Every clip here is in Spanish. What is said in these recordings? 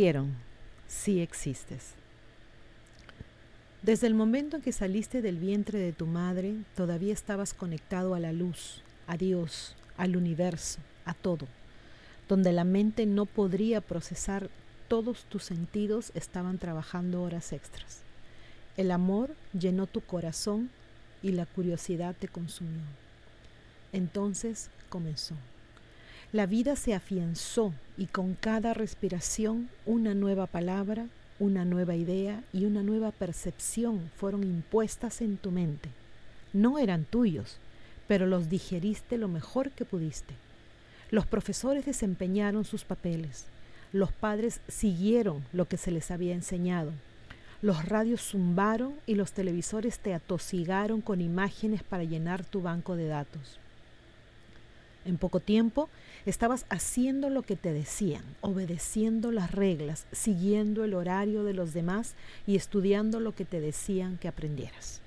mintieron, sí existes. Desde el momento en que saliste del vientre de tu madre, todavía estabas conectado a la luz, a Dios, al universo, a todo. Donde la mente no podría procesar todos tus sentidos estaban trabajando horas extras. El amor llenó tu corazón y la curiosidad te consumió. Entonces comenzó. La vida se afianzó y con cada respiración una nueva palabra, una nueva idea y una nueva percepción fueron impuestas en tu mente. No eran tuyos, pero los digeriste lo mejor que pudiste. Los profesores desempeñaron sus papeles. Los padres siguieron lo que se les había enseñado. Los radios zumbaron y los televisores te atosigaron con imágenes para llenar tu banco de datos. En poco tiempo estabas haciendo lo que te decían, obedeciendo las reglas, siguiendo el horario de los demás y estudiando lo que te decían que aprendieras.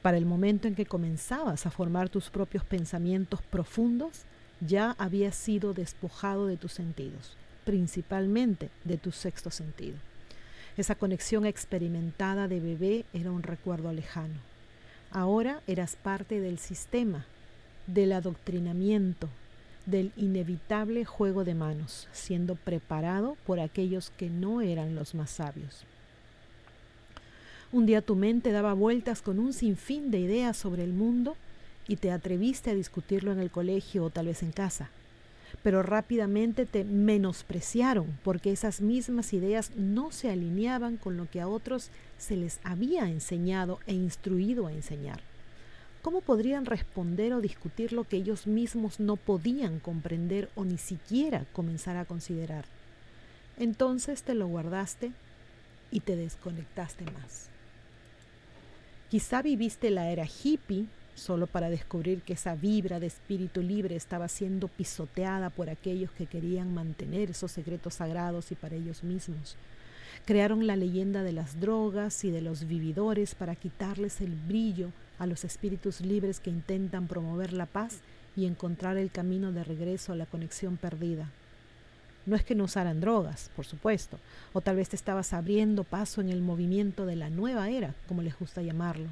Para el momento en que comenzabas a formar tus propios pensamientos profundos, ya habías sido despojado de tus sentidos, principalmente de tu sexto sentido. Esa conexión experimentada de bebé era un recuerdo lejano. Ahora eras parte del sistema del adoctrinamiento, del inevitable juego de manos, siendo preparado por aquellos que no eran los más sabios. Un día tu mente daba vueltas con un sinfín de ideas sobre el mundo y te atreviste a discutirlo en el colegio o tal vez en casa. Pero rápidamente te menospreciaron porque esas mismas ideas no se alineaban con lo que a otros se les había enseñado e instruido a enseñar. ¿Cómo podrían responder o discutir lo que ellos mismos no podían comprender o ni siquiera comenzar a considerar? Entonces te lo guardaste y te desconectaste más. Quizá viviste la era hippie solo para descubrir que esa vibra de espíritu libre estaba siendo pisoteada por aquellos que querían mantener esos secretos sagrados y para ellos mismos. Crearon la leyenda de las drogas y de los vividores para quitarles el brillo a los espíritus libres que intentan promover la paz y encontrar el camino de regreso a la conexión perdida. No es que no usaran drogas, por supuesto, o tal vez te estabas abriendo paso en el movimiento de la nueva era, como les gusta llamarlo.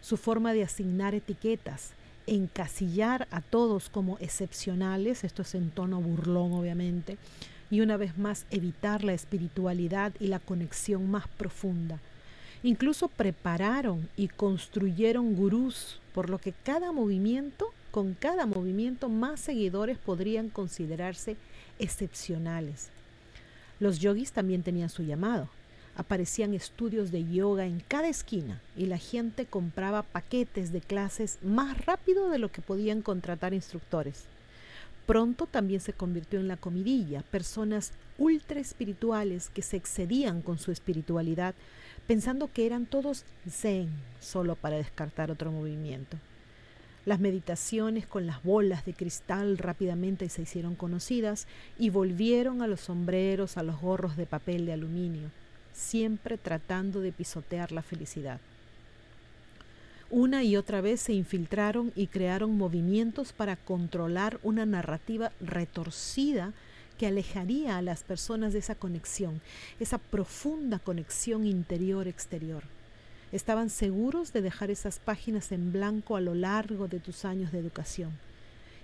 Su forma de asignar etiquetas, encasillar a todos como excepcionales, esto es en tono burlón obviamente, y una vez más evitar la espiritualidad y la conexión más profunda, Incluso prepararon y construyeron gurús, por lo que cada movimiento, con cada movimiento más seguidores podrían considerarse excepcionales. Los yogis también tenían su llamado. Aparecían estudios de yoga en cada esquina y la gente compraba paquetes de clases más rápido de lo que podían contratar instructores. Pronto también se convirtió en la comidilla, personas ultra espirituales que se excedían con su espiritualidad pensando que eran todos zen, solo para descartar otro movimiento. Las meditaciones con las bolas de cristal rápidamente se hicieron conocidas y volvieron a los sombreros, a los gorros de papel de aluminio, siempre tratando de pisotear la felicidad. Una y otra vez se infiltraron y crearon movimientos para controlar una narrativa retorcida que alejaría a las personas de esa conexión, esa profunda conexión interior-exterior. Estaban seguros de dejar esas páginas en blanco a lo largo de tus años de educación.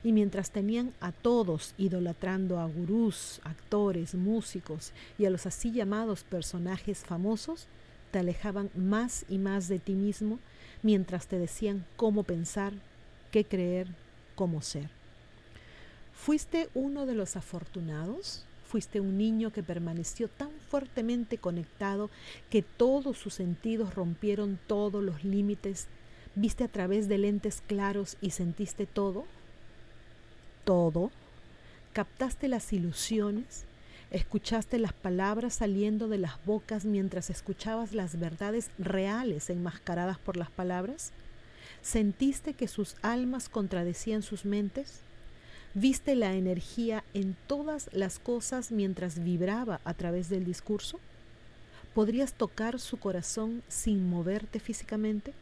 Y mientras tenían a todos idolatrando a gurús, actores, músicos y a los así llamados personajes famosos, te alejaban más y más de ti mismo mientras te decían cómo pensar, qué creer, cómo ser. ¿Fuiste uno de los afortunados? ¿Fuiste un niño que permaneció tan fuertemente conectado que todos sus sentidos rompieron todos los límites? ¿Viste a través de lentes claros y sentiste todo? ¿Todo? ¿Captaste las ilusiones? ¿Escuchaste las palabras saliendo de las bocas mientras escuchabas las verdades reales enmascaradas por las palabras? ¿Sentiste que sus almas contradecían sus mentes? ¿Viste la energía en todas las cosas mientras vibraba a través del discurso? ¿Podrías tocar su corazón sin moverte físicamente?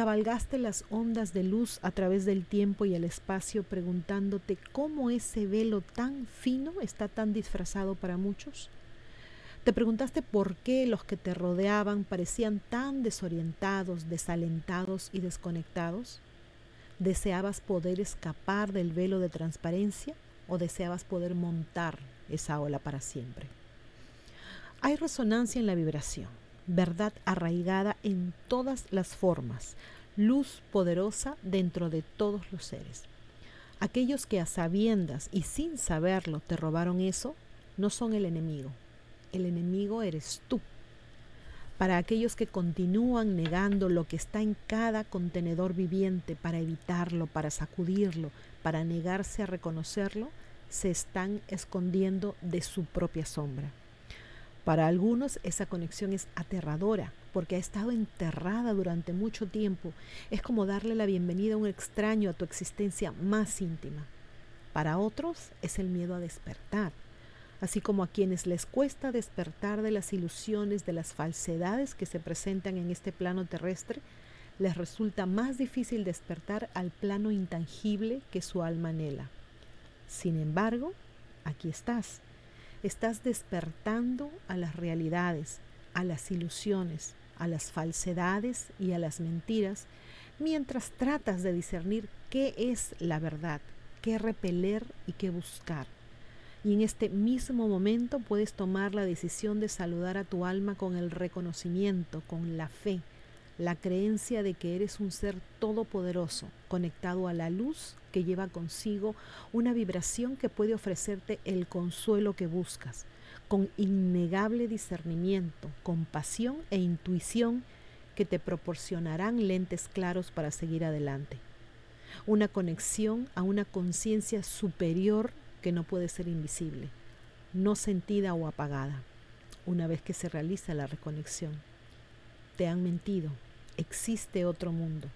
Cabalgaste las ondas de luz a través del tiempo y el espacio preguntándote cómo ese velo tan fino está tan disfrazado para muchos. ¿Te preguntaste por qué los que te rodeaban parecían tan desorientados, desalentados y desconectados? ¿Deseabas poder escapar del velo de transparencia o deseabas poder montar esa ola para siempre? Hay resonancia en la vibración, verdad arraigada en todas las formas, luz poderosa dentro de todos los seres. Aquellos que a sabiendas y sin saberlo te robaron eso, no son el enemigo, el enemigo eres tú. Para aquellos que continúan negando lo que está en cada contenedor viviente para evitarlo, para sacudirlo, para negarse a reconocerlo, se están escondiendo de su propia sombra. Para algunos esa conexión es aterradora porque ha estado enterrada durante mucho tiempo. Es como darle la bienvenida a un extraño a tu existencia más íntima. Para otros es el miedo a despertar, así como a quienes les cuesta despertar de las ilusiones, de las falsedades que se presentan en este plano terrestre, les resulta más difícil despertar al plano intangible que su alma anhela. Sin embargo, aquí estás. Estás despertando a las realidades, a las ilusiones, a las falsedades y a las mentiras, mientras tratas de discernir qué es la verdad, qué repeler y qué buscar. Y en este mismo momento puedes tomar la decisión de saludar a tu alma con el reconocimiento, con la fe, la creencia de que eres un ser todopoderoso, conectado a la luz que lleva consigo una vibración que puede ofrecerte el consuelo que buscas, con innegable discernimiento, compasión e intuición que te proporcionarán lentes claros para seguir adelante. Una conexión a una conciencia superior que no puede ser invisible, no sentida o apagada, una vez que se realiza la reconexión. Te han mentido, existe otro mundo.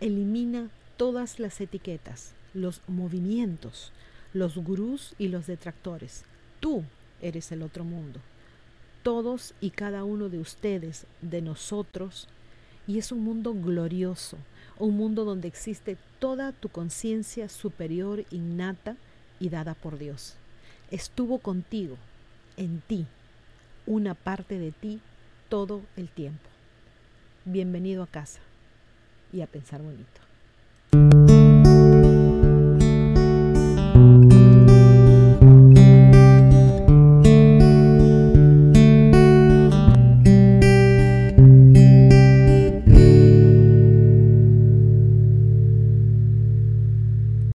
Elimina todas las etiquetas, los movimientos, los gurús y los detractores. Tú eres el otro mundo. Todos y cada uno de ustedes, de nosotros, y es un mundo glorioso, un mundo donde existe toda tu conciencia superior innata y dada por Dios. Estuvo contigo, en ti, una parte de ti todo el tiempo. Bienvenido a casa y a pensar bonito.